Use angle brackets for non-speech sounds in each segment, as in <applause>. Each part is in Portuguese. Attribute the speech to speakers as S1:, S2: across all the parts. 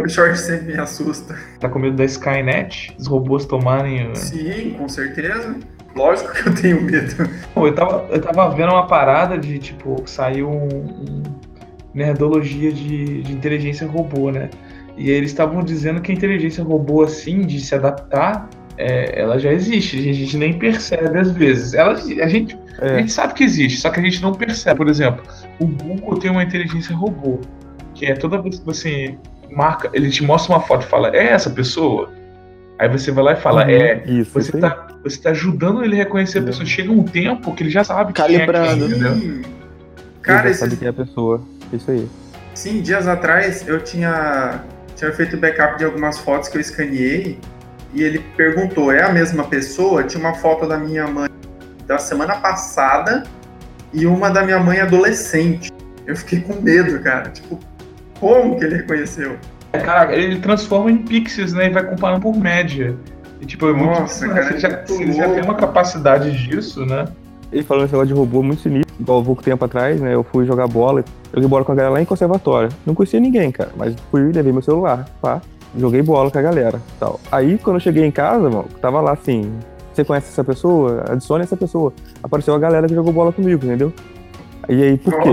S1: o Jorge sempre me assusta.
S2: Tá com medo da Skynet? Os robôs tomarem.
S1: Sim, com certeza. Lógico que eu tenho medo.
S2: Pô, eu tava, eu tava vendo uma parada de, tipo, saiu um, um nerdologia de, de inteligência robô, né? E eles estavam dizendo que a inteligência robô, assim, de se adaptar, é, ela já existe. A gente nem percebe às vezes. Ela, a, gente, é. a gente sabe que existe, só que a gente não percebe. Por exemplo, o Google tem uma inteligência robô, que é toda vez que você marca, ele te mostra uma foto e fala, é essa pessoa? Aí você vai lá e fala, uhum, é, isso, você, tá, você tá ajudando ele a reconhecer a pessoa. Chega um tempo que ele já sabe
S3: Calibrando.
S2: Quem é quem, entendeu?
S4: Cara, ele sabe quem é a pessoa. Isso aí.
S1: Sim, dias atrás eu tinha, tinha feito backup de algumas fotos que eu escaneei e ele perguntou, é a mesma pessoa? Tinha uma foto da minha mãe da semana passada e uma da minha mãe adolescente. Eu fiquei com medo, cara. Tipo, como que ele reconheceu?
S2: É, cara, ele transforma em pixels, né? E vai comparando por média. E, tipo, é muito
S1: Nossa, cara,
S2: você, já, você já tem uma capacidade disso, né?
S4: Ele falou esse negócio de robô muito sinistro, igual pouco tempo atrás, né? Eu fui jogar bola, joguei bola com a galera lá em conservatório. Não conhecia ninguém, cara, mas fui, levei meu celular, pá, joguei bola com a galera tal. Aí, quando eu cheguei em casa, mano, tava lá assim, você conhece essa pessoa? Adicione essa pessoa. Apareceu a galera que jogou bola comigo, entendeu? E aí, por quê?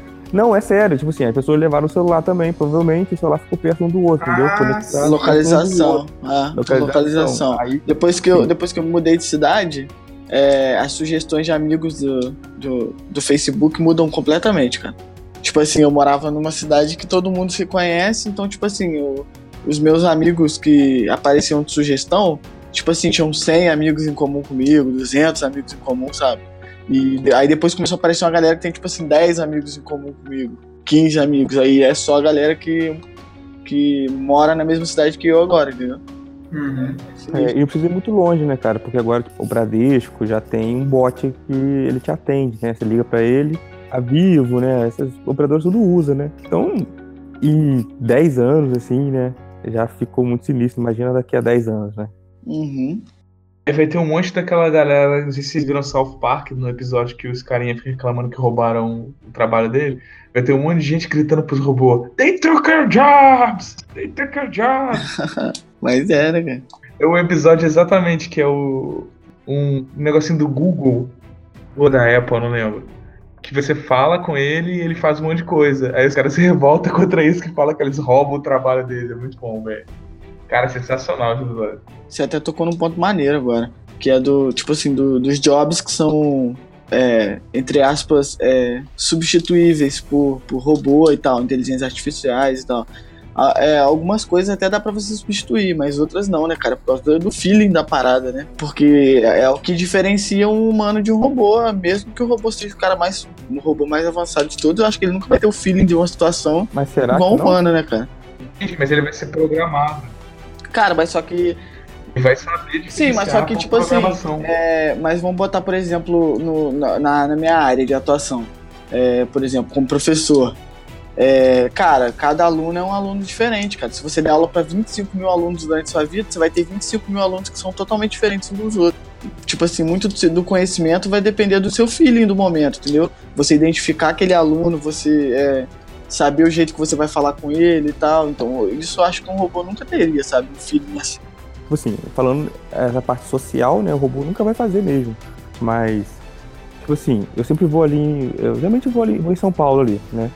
S4: <laughs> Não, é sério, tipo assim, as pessoas levaram o celular também, provavelmente o celular ficou perto um do outro, entendeu?
S3: Ah, localização. Ah, localização. localização. Aí, depois, que eu, depois que eu mudei de cidade, é, as sugestões de amigos do, do, do, Facebook mudam completamente, cara. Tipo assim, eu morava numa cidade que todo mundo se conhece, então, tipo assim, eu, os meus amigos que apareciam de sugestão, tipo assim, tinham 100 amigos em comum comigo, 200 amigos em comum, sabe? E aí depois começou a aparecer uma galera que tem, tipo assim, 10 amigos em comum comigo, 15 amigos. Aí é só a galera que, que mora na mesma cidade que eu agora, entendeu?
S1: Uhum.
S4: É, e eu preciso ir muito longe, né, cara? Porque agora tipo, o Bradesco já tem um bot que ele te atende, né? Você liga para ele, a Vivo, né? Esses operadores tudo usa, né? Então, em 10 anos, assim, né? Já ficou muito sinistro. Imagina daqui a 10 anos, né?
S3: Uhum.
S2: Aí vai ter um monte daquela galera, não sei se vocês viram South Park no episódio que os carinha ficam reclamando que roubaram o trabalho dele. Vai ter um monte de gente gritando pros robôs: They took our jobs! They took our jobs! <laughs>
S3: Mas é, né, cara?
S2: É o episódio exatamente que é o. Um negocinho do Google ou da Apple, não lembro. Que você fala com ele e ele faz um monte de coisa. Aí os caras se revoltam <laughs> contra isso que fala que eles roubam o trabalho dele. É muito bom, velho. Cara, sensacional episódio.
S3: Você até tocou num ponto maneiro agora. Que é do, tipo assim, do, dos jobs que são, é, entre aspas, é, substituíveis por, por robô e tal, inteligências artificiais e tal. É, algumas coisas até dá para você substituir, mas outras não, né, cara? Por causa do feeling da parada, né? Porque é o que diferencia um humano de um robô, mesmo que o robô seja o cara mais. um robô mais avançado de todos, eu acho que ele nunca vai ter o feeling de uma situação
S4: mas será
S3: igual um humano, né, cara?
S2: Mas ele vai ser programado.
S3: Cara, mas só que
S2: vai saber de
S3: Sim, mas só que, tipo assim. É, mas vamos botar, por exemplo, no, na, na minha área de atuação. É, por exemplo, como professor. É, cara, cada aluno é um aluno diferente, cara. Se você der aula para 25 mil alunos durante sua vida, você vai ter 25 mil alunos que são totalmente diferentes uns dos outros. Tipo assim, muito do conhecimento vai depender do seu feeling do momento, entendeu? Você identificar aquele aluno, você é, saber o jeito que você vai falar com ele e tal. Então, isso eu acho que um robô nunca teria, sabe? Um feeling assim.
S4: Tipo assim, falando essa parte social, né? O robô nunca vai fazer mesmo. Mas, tipo assim, eu sempre vou ali. Eu geralmente vou ali, vou em São Paulo ali, né?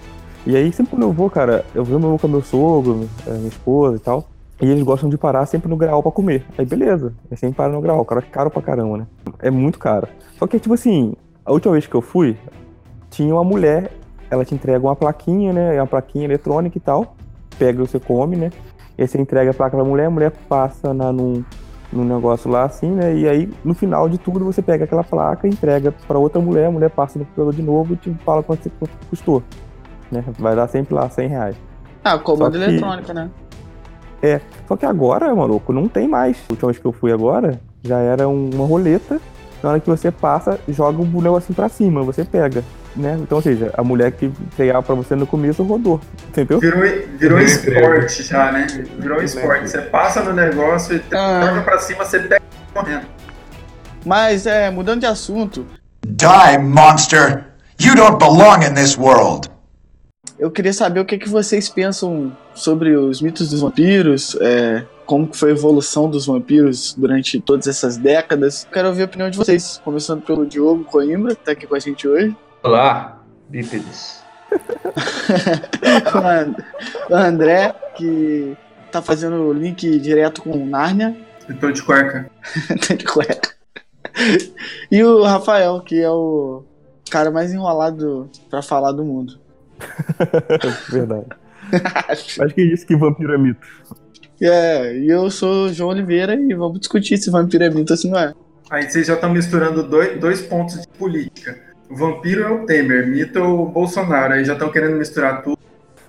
S4: E aí, sempre quando eu vou, cara, eu vou com meu sogro, eh, minha esposa e tal. E eles gostam de parar sempre no grau pra comer. Aí, beleza. É sempre para no grau. Cara, é caro pra caramba, né? É muito caro. Só que, tipo assim, a última vez que eu fui, tinha uma mulher, ela te entrega uma plaquinha, né? É uma plaquinha eletrônica e tal. Pega e você come, né? E aí você entrega a placa pra mulher, a mulher passa na, num, num negócio lá assim, né? E aí, no final de tudo, você pega aquela placa, entrega pra outra mulher, a mulher passa no computador de novo e te fala quanto, quanto custou né? Vai dar sempre lá 100 reais.
S3: Ah, comando eletrônica, né?
S4: É, só que agora, maluco, não tem mais. A última vez que eu fui agora, já era uma roleta. Na hora que você passa, joga o um negocinho pra cima, você pega. Né? Então, ou seja, a mulher que pegava pra você no começo rodou, entendeu?
S1: Virou, virou esporte já, né? Virou esporte. Você passa no negócio e ah. pra cima, você pega correndo.
S3: Mas, é, mudando de assunto.
S5: Die, monster! You don't belong in this world!
S3: eu queria saber o que, que vocês pensam sobre os mitos dos vampiros, é, como foi a evolução dos vampiros durante todas essas décadas. Quero ouvir a opinião de vocês, começando pelo Diogo Coimbra, que tá aqui com a gente hoje.
S2: Olá, bípedes. <laughs>
S3: o André, que tá fazendo o link direto com Nárnia.
S1: Eu tô de cueca. <laughs>
S3: tô de cueca. E o Rafael, que é o cara mais enrolado para falar do mundo. <laughs>
S4: Verdade. Acho que é isso que vampiro é mito.
S3: É, e eu sou o João Oliveira e vamos discutir se vampiro é mito ou se não é.
S1: Aí vocês já estão misturando dois, dois pontos de política. Vampiro é o Temer, mito é o Bolsonaro. Aí já estão querendo misturar tudo.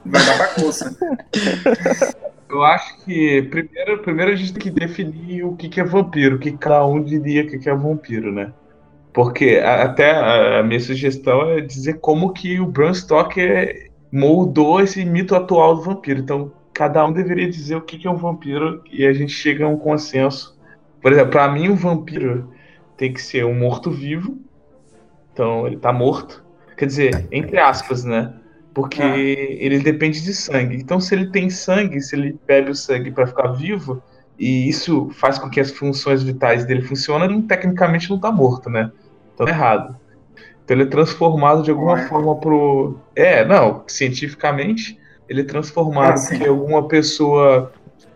S1: Vai dar bagunça. <laughs>
S2: Eu acho que primeiro, primeiro a gente tem que definir o que, que é vampiro, o que cada um diria que é vampiro, né? Porque até a minha sugestão é dizer como que o Bram Stoker moldou esse mito atual do vampiro. Então, cada um deveria dizer o que, que é um vampiro e a gente chega a um consenso. Por exemplo, para mim, um vampiro tem que ser um morto-vivo. Então, ele tá morto. Quer dizer, entre aspas, né? Porque ah. ele depende de sangue. Então, se ele tem sangue, se ele bebe o sangue para ficar vivo, e isso faz com que as funções vitais dele funcionem, ele tecnicamente não está morto, né? Então é errado. Então ele é transformado de alguma Ué. forma pro. É, não, cientificamente, ele é transformado ah, porque alguma pessoa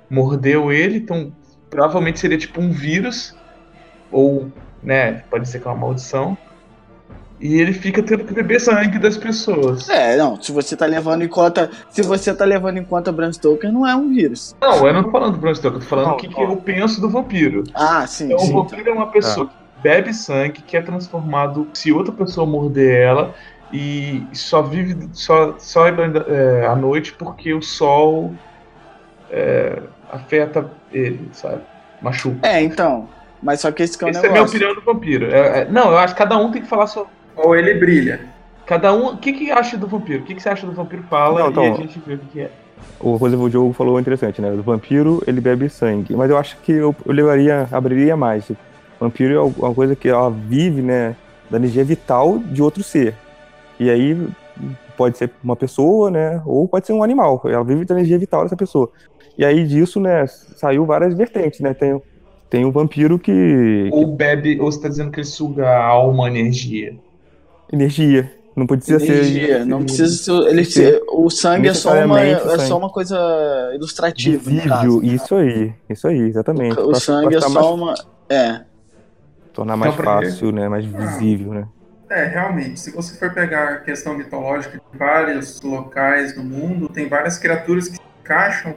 S2: mordeu ele, então provavelmente seria tipo um vírus, ou, né, pode ser que é uma maldição. E ele fica tendo que beber sangue das pessoas.
S3: É, não, se você tá levando em conta. Se você tá levando em conta Bram Stoker, não é um vírus.
S2: Não, eu não tô falando do Bram Stoker, eu tô falando o que, que, eu penso do vampiro.
S3: Ah, sim.
S2: Então,
S3: sim,
S2: o vampiro tá. é uma pessoa ah. que bebe sangue, que é transformado se outra pessoa morder ela e só vive só, só é, à noite porque o sol é, afeta ele, sabe? Machuca.
S3: É, então. Mas só que esse que é o
S2: Essa negócio. é a minha opinião do vampiro. É, é, não, eu acho que cada um tem que falar sobre
S1: ou ele brilha.
S2: Cada um. O que, que acha do vampiro? O que, que você acha do vampiro? Fala Não, então, e a gente vê o que, que é.
S4: O o Diogo falou interessante, né? O vampiro, ele bebe sangue. Mas eu acho que eu, eu levaria, abriria mais. O vampiro é uma coisa que ela vive, né? Da energia vital de outro ser. E aí pode ser uma pessoa, né? Ou pode ser um animal. Ela vive da energia vital dessa pessoa. E aí disso, né, saiu várias vertentes, né? Tem, tem um vampiro que.
S2: Ou bebe, ou você tá dizendo que ele suga a alma energia.
S4: Energia. Não precisa
S3: energia,
S4: ser.
S3: Não precisa ser. Ele, ser, o sangue é só, uma, é só uma coisa ilustrativa.
S4: Visível, isso aí. Isso aí, exatamente.
S3: O, o sangue é só mais, uma. É.
S4: Tornar mais então, fácil, né? Mais visível, né?
S1: É, realmente. Se você for pegar a questão mitológica de vários locais do mundo, tem várias criaturas que se encaixam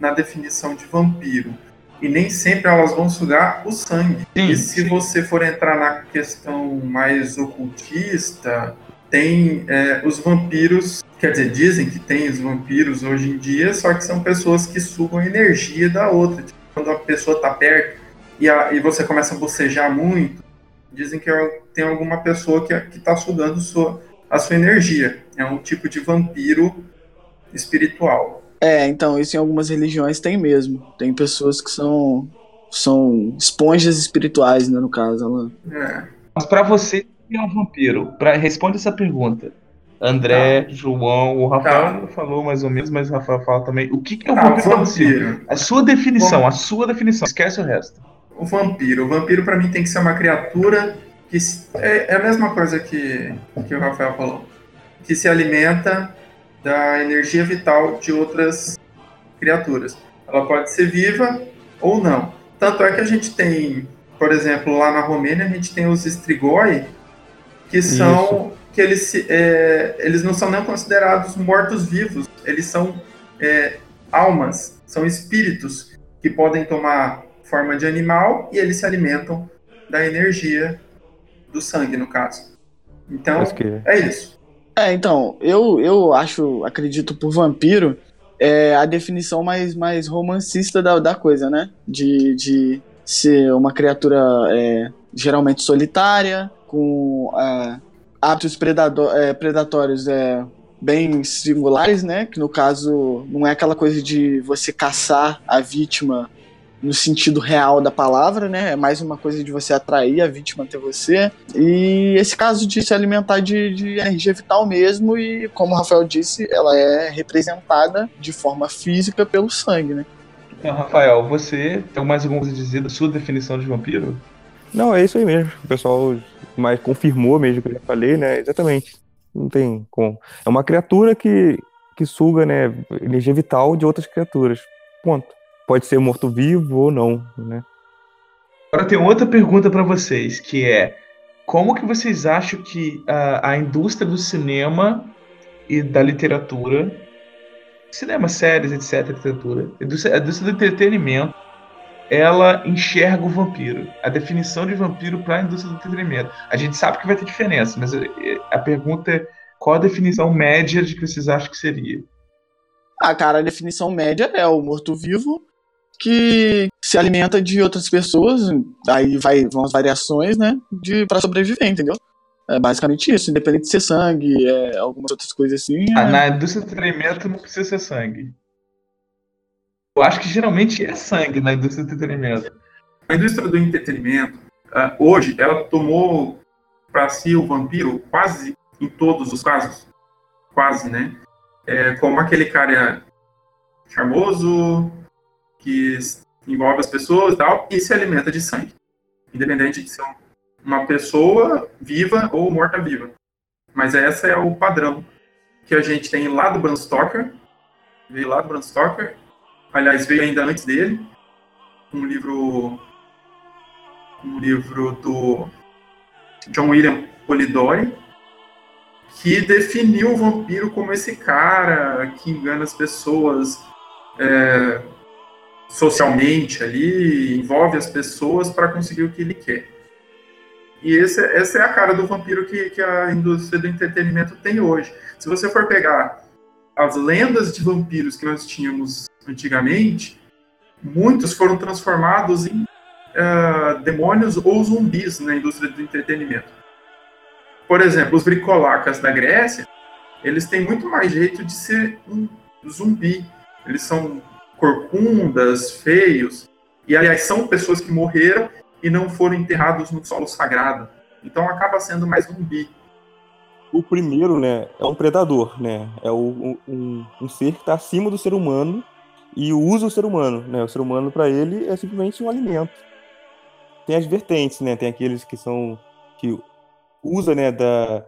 S1: na definição de vampiro e nem sempre elas vão sugar o sangue. Sim, e se sim. você for entrar na questão mais ocultista, tem é, os vampiros, quer dizer, dizem que tem os vampiros hoje em dia, só que são pessoas que sugam a energia da outra. Tipo, quando a pessoa está perto e, a, e você começa a bocejar muito, dizem que é, tem alguma pessoa que está sugando sua, a sua energia. É um tipo de vampiro espiritual.
S3: É, então, isso em algumas religiões tem mesmo. Tem pessoas que são são esponjas espirituais, né, no caso. Ela...
S1: É.
S2: Mas para você, que é um vampiro? Pra, responde essa pergunta. André, tá. João, o Rafael tá. falou mais ou menos, mas o Rafael fala também. O que, que é um tá, vampiro, vampiro A sua definição, Bom, a sua definição. Esquece o resto.
S1: O vampiro. O vampiro para mim tem que ser uma criatura que é, é a mesma coisa que, que o Rafael falou. Que se alimenta da energia vital de outras criaturas. Ela pode ser viva ou não. Tanto é que a gente tem, por exemplo, lá na Romênia, a gente tem os strigoi, que são. Isso. que eles, é, eles não são nem considerados mortos-vivos, eles são é, almas, são espíritos que podem tomar forma de animal e eles se alimentam da energia do sangue, no caso. Então, é isso.
S3: É, então, eu, eu acho, acredito por vampiro, é a definição mais, mais romancista da, da coisa, né? De, de ser uma criatura é, geralmente solitária, com é, hábitos predador, é, predatórios é, bem singulares, né? Que no caso não é aquela coisa de você caçar a vítima no sentido real da palavra, né? É mais uma coisa de você atrair a vítima até você. E esse caso de se alimentar de, de energia vital mesmo, e como o Rafael disse, ela é representada de forma física pelo sangue, né?
S2: Então, Rafael, você tem mais alguma coisa a dizer da sua definição de vampiro?
S4: Não, é isso aí mesmo. O pessoal mais confirmou mesmo o que eu já falei, né? Exatamente. Não tem como. É uma criatura que, que suga, né, energia vital de outras criaturas. Ponto pode ser morto-vivo ou não, né?
S2: Agora tem outra pergunta para vocês, que é como que vocês acham que a, a indústria do cinema e da literatura, cinema, séries, etc, literatura, a indústria, a indústria do entretenimento, ela enxerga o vampiro, a definição de vampiro para a indústria do entretenimento. A gente sabe que vai ter diferença, mas a pergunta é qual a definição média de que vocês acham que seria?
S3: Ah, cara, a definição média é o morto-vivo que se alimenta de outras pessoas, aí vai, vão as variações, né, de, pra sobreviver, entendeu? É basicamente isso, independente de ser sangue, é, algumas outras coisas assim.
S2: Ah, é... Na indústria do entretenimento não precisa ser sangue. Eu acho que geralmente é sangue na indústria do entretenimento.
S1: A indústria do entretenimento, uh, hoje, ela tomou para si o vampiro quase em todos os casos. Quase, né? É, como aquele cara charmoso, que envolve as pessoas e tal, e se alimenta de sangue. Independente de ser uma pessoa viva ou morta-viva. Mas esse é o padrão que a gente tem lá do Bram Stoker, veio lá do Bram Stoker, aliás, veio ainda antes dele, um livro um livro do John William Polidori, que definiu o vampiro como esse cara que engana as pessoas, é, socialmente ali, envolve as pessoas para conseguir o que ele quer. E esse, essa é a cara do vampiro que, que a indústria do entretenimento tem hoje. Se você for pegar as lendas de vampiros que nós tínhamos antigamente, muitos foram transformados em uh, demônios ou zumbis na indústria do entretenimento. Por exemplo, os bricolacas da Grécia, eles têm muito mais jeito de ser um zumbi. Eles são corcundas, feios. E, aliás, são pessoas que morreram e não foram enterrados no solo sagrado. Então acaba sendo mais zumbi.
S4: O primeiro, né, é um predador, né? É o, um, um ser que está acima do ser humano e usa o ser humano, né? O ser humano para ele é simplesmente um alimento. Tem as vertentes, né? Tem aqueles que são que usa, né, da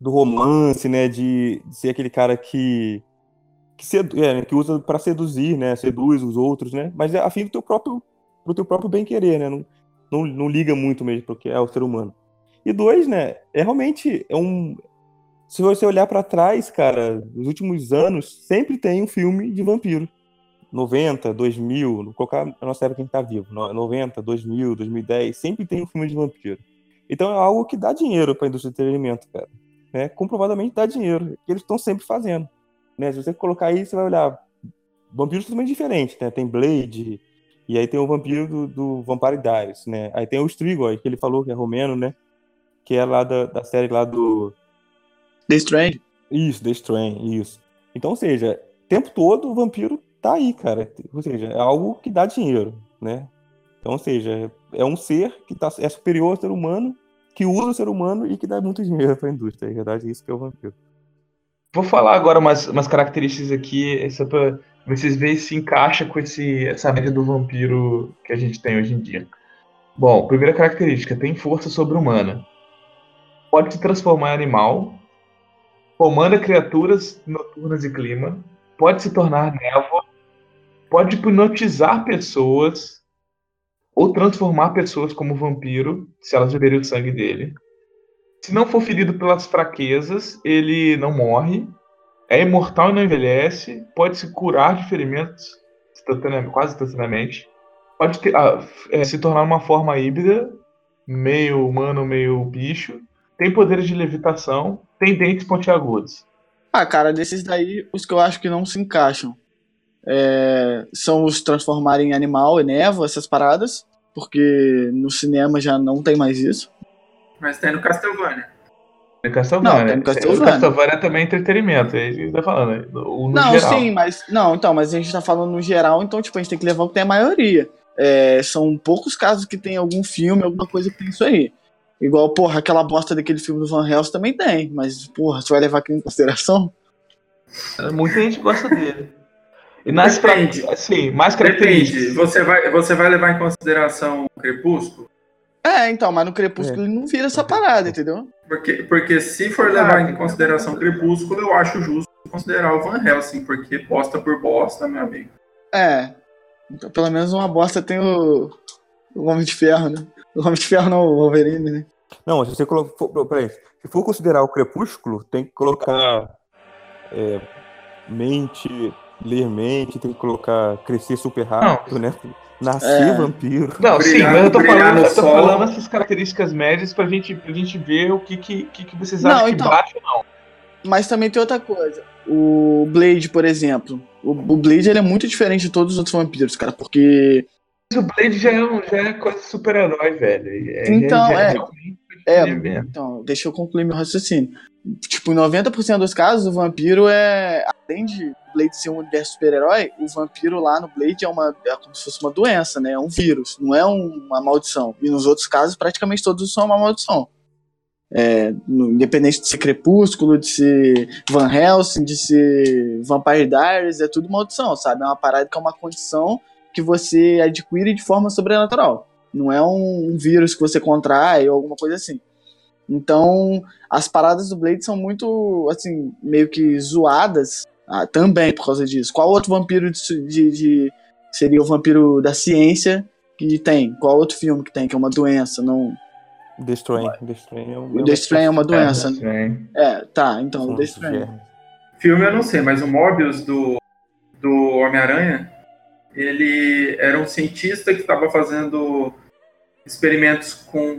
S4: do romance, né, de, de ser aquele cara que que, sedu é, que usa para seduzir, né? Seduz os outros, né? Mas é a fim do teu próprio, pro teu próprio bem querer, né? Não, não, não liga muito mesmo porque é o ser humano. E dois, né? É realmente é um. Se você olhar para trás, cara, nos últimos anos sempre tem um filme de vampiro. 90, 2000, colocar a nossa época que a gente tá vivo, 90, 2000, 2010, sempre tem um filme de vampiro. Então é algo que dá dinheiro para a indústria do entretenimento, cara. Né? Comprovadamente dá dinheiro, que eles estão sempre fazendo. Né? Se você colocar aí, você vai olhar vampiros totalmente diferentes, né? Tem Blade, e aí tem o vampiro do, do Vampire Diaries, né? Aí tem o Strigoi, que ele falou que é romeno, né? Que é lá da, da série lá do...
S3: The Strange?
S4: Isso, The Strange, isso. Então, ou seja, o tempo todo o vampiro tá aí, cara. Ou seja, é algo que dá dinheiro, né? Então, ou seja, é um ser que tá, é superior ao ser humano, que usa o ser humano e que dá muito dinheiro para a indústria. É verdade, isso que é o vampiro.
S2: Vou falar agora umas, umas características aqui, só pra vocês verem se encaixa com esse, essa média do vampiro que a gente tem hoje em dia. Bom, primeira característica, tem força sobre-humana. Pode se transformar em animal, comanda criaturas noturnas e clima, pode se tornar névoa, pode hipnotizar pessoas ou transformar pessoas como vampiro, se elas beberem o sangue dele. Se não for ferido pelas fraquezas, ele não morre. É imortal e não envelhece. Pode se curar de ferimentos quase instantaneamente. Pode ter, ah, é, se tornar uma forma híbrida, meio humano, meio bicho. Tem poderes de levitação. Tem dentes pontiagudos.
S3: Ah, cara, desses daí, os que eu acho que não se encaixam é, são os transformar em animal e névoa, essas paradas. Porque no cinema já não tem mais isso.
S1: Mas tem no Castlevania.
S2: No Castlevania. Não, tem no Castlevania. O Castlevania é também entretenimento, é isso que tá falando.
S3: O, não, geral. sim, mas. Não, então, mas a gente tá falando no geral, então, tipo, a gente tem que levar o que tem a maioria. é, são poucos casos que tem algum filme, alguma coisa que tem isso aí. Igual, porra, aquela bosta daquele filme do Van Helsing também tem, mas, porra, você vai levar aquilo em consideração?
S2: Muita gente gosta dele. E nas Depende. Assim, mais características.
S1: Depende. Você vai, você vai levar em consideração o Crepúsculo?
S3: É, então, mas no Crepúsculo é. ele não vira essa parada, entendeu?
S1: Porque, porque se for levar em consideração o Crepúsculo, eu acho justo considerar o Van Helsing, porque bosta por bosta, meu amigo.
S3: É. Então, pelo menos uma bosta tem o, o Homem de Ferro, né? O Homem de Ferro não, o Wolverine, né?
S4: Não, se você colocar. Peraí, se for considerar o Crepúsculo, tem que colocar. É, mente, ler mente, tem que colocar crescer super rápido, não. né? Nascer é. vampiro.
S2: Não, sim, mas eu tô falando, eu tô falando essas características médias pra gente, pra gente ver o que, que, que vocês acham não, então, que bate ou não.
S3: Mas também tem outra coisa. O Blade, por exemplo. O, o Blade ele é muito diferente de todos os outros vampiros, cara, porque.
S2: O Blade já é, já é coisa de super-herói, velho.
S3: É, então, é. É, é então, deixa eu concluir meu raciocínio. Tipo, em 90% dos casos, o vampiro é. Além de Blade ser um universo super-herói, o vampiro lá no Blade é, uma, é como se fosse uma doença, né? É um vírus, não é um, uma maldição. E nos outros casos, praticamente todos são uma maldição. É, no, independente de ser Crepúsculo, de ser Van Helsing, de ser Vampire Diaries, é tudo maldição, sabe? É uma parada que é uma condição que você adquire de forma sobrenatural. Não é um, um vírus que você contrai ou alguma coisa assim. Então, as paradas do Blade são muito, assim, meio que zoadas ah, também por causa disso. Qual outro vampiro de, de, de, seria o vampiro da ciência que tem? Qual outro filme que tem que é uma doença? Não.
S4: The Strain. The Strain é,
S3: um... The Strain é uma doença. É, é tá. Então, The Strain.
S1: Filme eu não sei, mas o Mobius do, do Homem-Aranha, ele era um cientista que estava fazendo experimentos com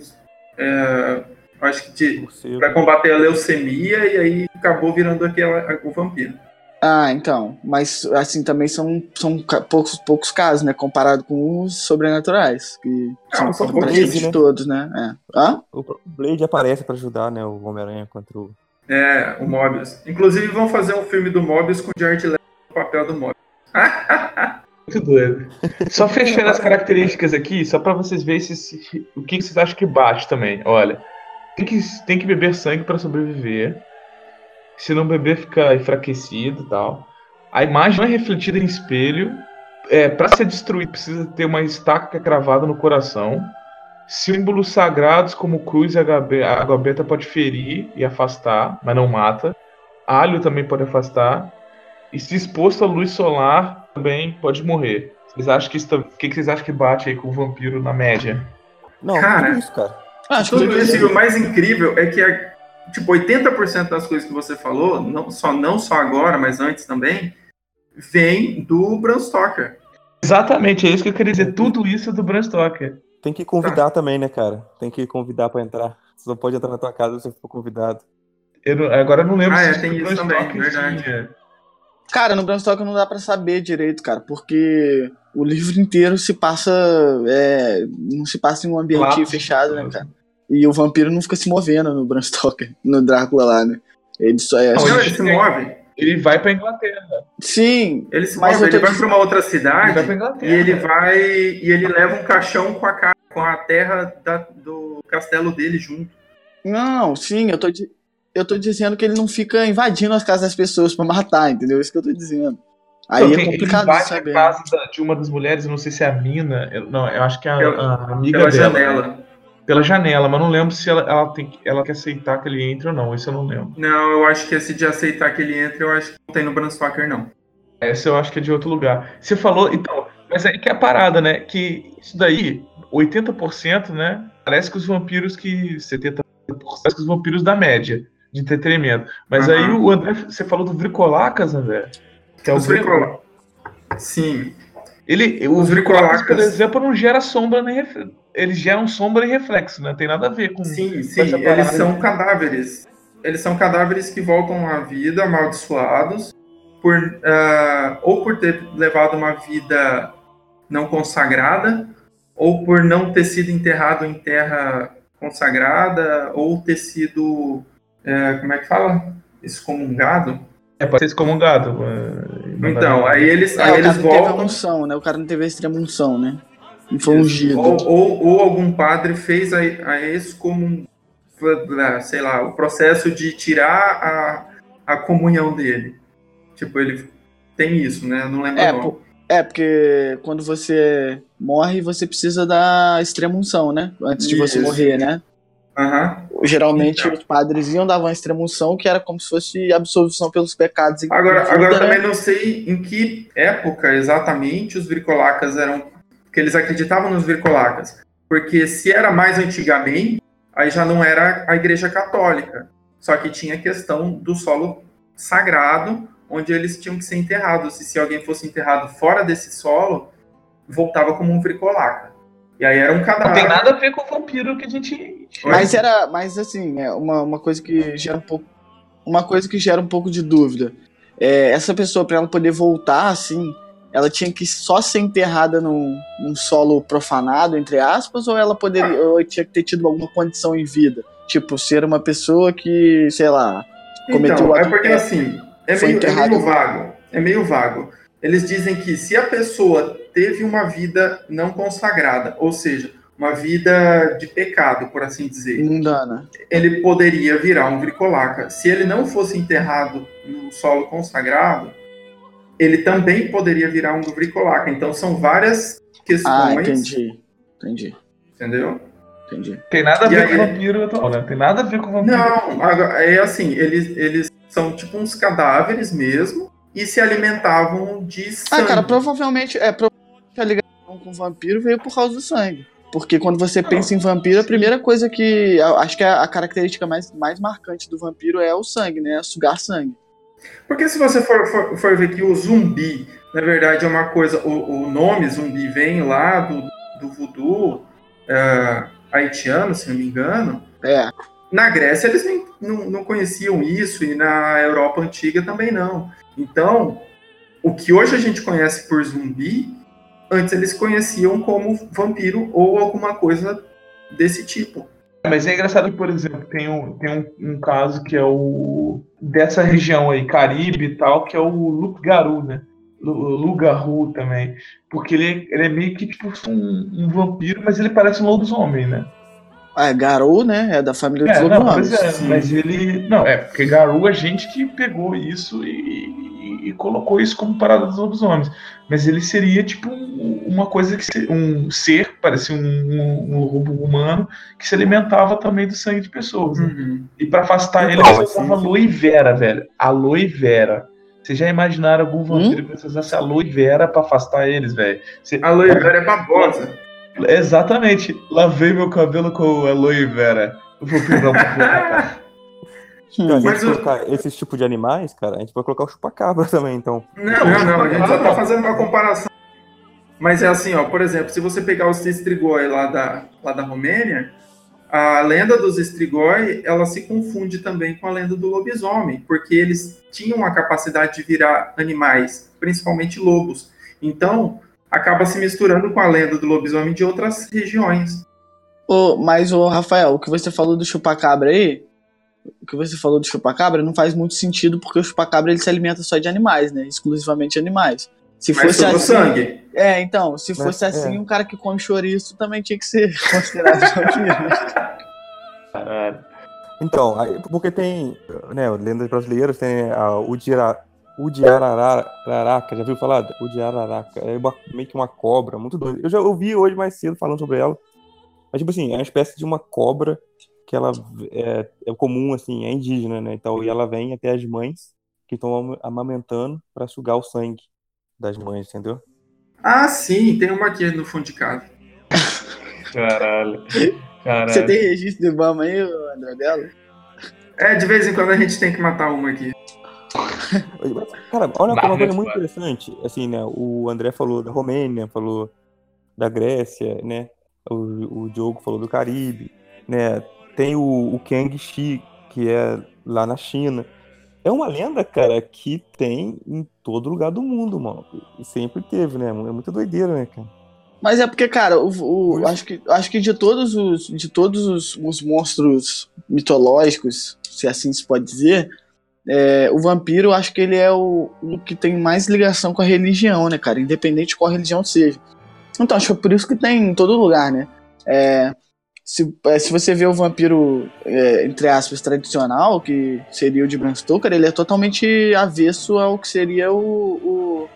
S1: é, acho que para combater a leucemia e aí acabou virando aquela, o vampiro.
S3: Ah, então. Mas, assim, também são, são poucos, poucos casos, né? Comparado com os sobrenaturais. Que
S4: ah,
S3: são
S4: Blade, né?
S3: todos, né? É. Hã?
S4: O Blade aparece para ajudar, né? O Homem-Aranha contra o...
S1: É, o Mobius. Inclusive, vão fazer um filme do Mobius com o Jared Leto no papel do Mobius. <laughs>
S2: Muito doido. Só fechando as características aqui, só para vocês verem se, se, o que vocês acham que bate também. Olha, tem que, tem que beber sangue para sobreviver. Se não beber, fica enfraquecido e tal. A imagem não é refletida em espelho. É, para ser destruído, precisa ter uma estaca cravada no coração. Símbolos sagrados como cruz e água beta pode ferir e afastar, mas não mata. Alho também pode afastar. E se exposto à luz solar, também pode morrer. Vocês acham que isso, o que vocês acham que bate aí com o vampiro na média?
S1: Não, cara, isso, cara. Acho tudo isso. E o mais incrível é que a, tipo, 80% das coisas que você falou, não só, não só agora, mas antes também, vem do Bram Stoker.
S2: Exatamente, é isso que eu queria dizer. Tudo isso é do Bram Stoker.
S4: Tem que convidar tá. também, né, cara? Tem que convidar para entrar. Você não pode entrar na tua casa se for convidado.
S2: Eu não, agora eu não lembro
S1: ah, se é, tem isso também, verdade. Tinha.
S3: Cara, no Bram Stoker não dá para saber direito, cara, porque o livro inteiro se passa. É, não se passa em um ambiente claro. fechado, né, cara? E o vampiro não fica se movendo no Bram Stoker, no Drácula lá, né? Ele só é.
S1: Não, assim, ele se move.
S2: Ele vai pra Inglaterra.
S3: Sim.
S1: Ele se move, ele vai pra uma outra cidade e ele vai. E ele leva um caixão com a, com a terra da, do castelo dele junto.
S3: Não, sim, eu tô, eu tô dizendo que ele não fica invadindo as casas das pessoas pra matar, entendeu? Isso que eu tô dizendo. Aí é complicado
S2: ele saber. a casa de uma das mulheres, eu não sei se é a Mina, eu, não, eu acho que é a, a amiga pela dela. Pela janela, mas não lembro se ela, ela, tem, ela quer aceitar que ele entre ou não, isso eu não lembro.
S1: Não, eu acho que esse de aceitar que ele entre, eu acho que não tem no Bram Stoker, não.
S2: Essa eu acho que é de outro lugar. Você falou, então, mas aí que é a parada, né? Que isso daí, 80%, né? Parece que os vampiros que. 70% parece que os vampiros da média de entretenimento. Mas uhum. aí o André, você falou do Vricolacas, André?
S1: Que é o Vricolacas. Sim.
S2: Ele, o Vricolacas, por exemplo, não gera sombra nem reflexo. Eles geram sombra e reflexo, né? Tem nada a ver com.
S1: Sim, sim. Eles são cadáveres. Eles são cadáveres que voltam à vida, amaldiçoados, por, uh, ou por ter levado uma vida não consagrada, ou por não ter sido enterrado em terra consagrada, ou ter sido é, como é que fala? Excomungado?
S2: É, pode ser excomungado.
S1: É, então, aí eles, é, aí eles voltam.
S3: Teve a unção, né? O cara não teve a extrema unção, né? E foi ungido.
S1: Ou, ou, ou, algum padre fez a, a esse como, sei lá, o processo de tirar a, a comunhão dele. Tipo, ele tem isso, né? Eu não lembro
S3: é, por, é, porque quando você morre, você precisa da extrema unção, né? Antes de você morrer, né?
S1: Uhum.
S3: Geralmente então. os padres iam dar uma extrema unção que era como se fosse absolvição pelos pecados.
S1: Agora, agora né? também não sei em que época exatamente os bricolacas eram. Que eles acreditavam nos bricolacas. Porque se era mais antigamente, aí já não era a igreja católica. Só que tinha a questão do solo sagrado, onde eles tinham que ser enterrados. E se alguém fosse enterrado fora desse solo, voltava como um bricolaca. E aí era um cadáver.
S2: Não tem nada a ver com o vampiro que a gente.
S3: Mas era. Mas assim, é uma, uma coisa que gera um pouco. Uma coisa que gera um pouco de dúvida. É, essa pessoa, para ela poder voltar, assim, ela tinha que só ser enterrada num, num solo profanado, entre aspas, ou ela poderia. Ou tinha que ter tido alguma condição em vida? Tipo, ser uma pessoa que, sei lá,
S1: cometeu então, É porque assim, é meio, é meio vago. É meio vago. Eles dizem que se a pessoa teve uma vida não consagrada, ou seja, uma vida de pecado, por assim dizer.
S3: Mundana.
S1: Ele poderia virar um bricolaca. Se ele não fosse enterrado no solo consagrado, ele também poderia virar um bricolaca. Então são várias questões.
S3: Ah, entendi. Entendi.
S1: Entendeu?
S3: Entendi.
S2: Tem nada a ver aí, com vampiro, tô, né? Tem nada a ver com vampiro.
S1: Não, é assim, eles, eles são tipo uns cadáveres mesmo e se alimentavam de sangue.
S3: Ah, cara, provavelmente, é, provavelmente a ligação com o vampiro veio por causa do sangue. Porque quando você Não, pensa em vampiro, a primeira coisa que. Acho que a, a característica mais, mais marcante do vampiro é o sangue, né? Sugar sangue.
S1: Porque se você for, for, for ver que o zumbi, na verdade, é uma coisa. O, o nome zumbi vem lá do, do voodoo uh, haitiano, se não me engano.
S3: É.
S1: Na Grécia eles nem, não, não conheciam isso e na Europa antiga também não. Então, o que hoje a gente conhece por zumbi, antes eles conheciam como vampiro ou alguma coisa desse tipo.
S2: Mas é engraçado que, por exemplo, tem um, tem um, um caso que é o dessa região aí, Caribe e tal, que é o Lugaru, né? Lugaru também. Porque ele, ele é meio que tipo um, um vampiro, mas ele parece um lobisomem, né?
S3: Ah, é Garou, né? É da família
S2: é, dos não, mas, é, mas ele. Não, é, porque Garou é gente que pegou isso e, e, e, colocou isso como parada dos lobisomens. Mas ele seria tipo um, uma coisa que. Um ser, parecia um, um, um robô humano, que se alimentava também do sangue de pessoas. Né? Uhum. E para afastar então, ele, ele usava aloe vera, velho. Aloe vera. Vocês já imaginaram algum vampiro hum? que usasse aloe vera pra afastar eles, velho?
S1: Você... Aloe vera é babosa.
S2: Exatamente. Lavei meu cabelo com aloe vera. Eu vou pegar
S4: uma Então, Mas colocar eu... esse tipo de animais, cara, a gente pode colocar o chupacabra <laughs> também, então.
S1: Não, não, não. A gente só tá fazendo uma comparação. Mas é assim, ó, por exemplo, se você pegar os estrigói lá da, lá da Romênia, a lenda dos estrigói, ela se confunde também com a lenda do lobisomem, porque eles tinham a capacidade de virar animais, principalmente lobos. Então, acaba se misturando com a lenda do lobisomem de outras regiões.
S3: Oh, mas, o Rafael, o que você falou do chupacabra aí, o que você falou do chupacabra não faz muito sentido porque o chupacabra ele se alimenta só de animais, né? Exclusivamente animais. Se
S1: mas fosse assim, sangue.
S3: É, então, se fosse mas, assim, é. um cara que come chouriço também tinha que ser <laughs> considerado
S4: Caralho. Então, porque tem, né, lendas brasileiras, tem a, o, Dira, o Diararaca, já viu falar? O Diararaca. É uma, meio que uma cobra, muito doido. Eu já ouvi hoje mais cedo falando sobre ela. Mas, tipo assim, é uma espécie de uma cobra que ela é, é comum, assim, é indígena, né? Então, e ela vem até as mães que estão amamentando para sugar o sangue das mães, entendeu?
S1: Ah, sim, tem uma aqui no fundo de casa.
S2: Caralho. Caralho.
S3: Você tem registro de mama aí, André dela?
S1: É, de vez em quando a gente tem que matar uma aqui.
S4: Cara, olha uma coisa muito interessante. Assim, né? O André falou da Romênia, falou da Grécia, né? O, o Diogo falou do Caribe, né? Tem o, o Kang Shi, que é lá na China. É uma lenda, cara, que tem em todo lugar do mundo, mano. E sempre teve, né? É muita doideira, né, cara?
S3: Mas é porque, cara, o, o acho, que, acho que de todos os de todos os, os monstros mitológicos, se assim se pode dizer, é, o vampiro, acho que ele é o, o, que tem mais ligação com a religião, né, cara? Independente de qual religião seja. Então, acho que é por isso que tem em todo lugar, né? É, se, é, se você vê o vampiro, é, entre aspas, tradicional, que seria o de Bram Stoker, ele é totalmente avesso ao que seria o,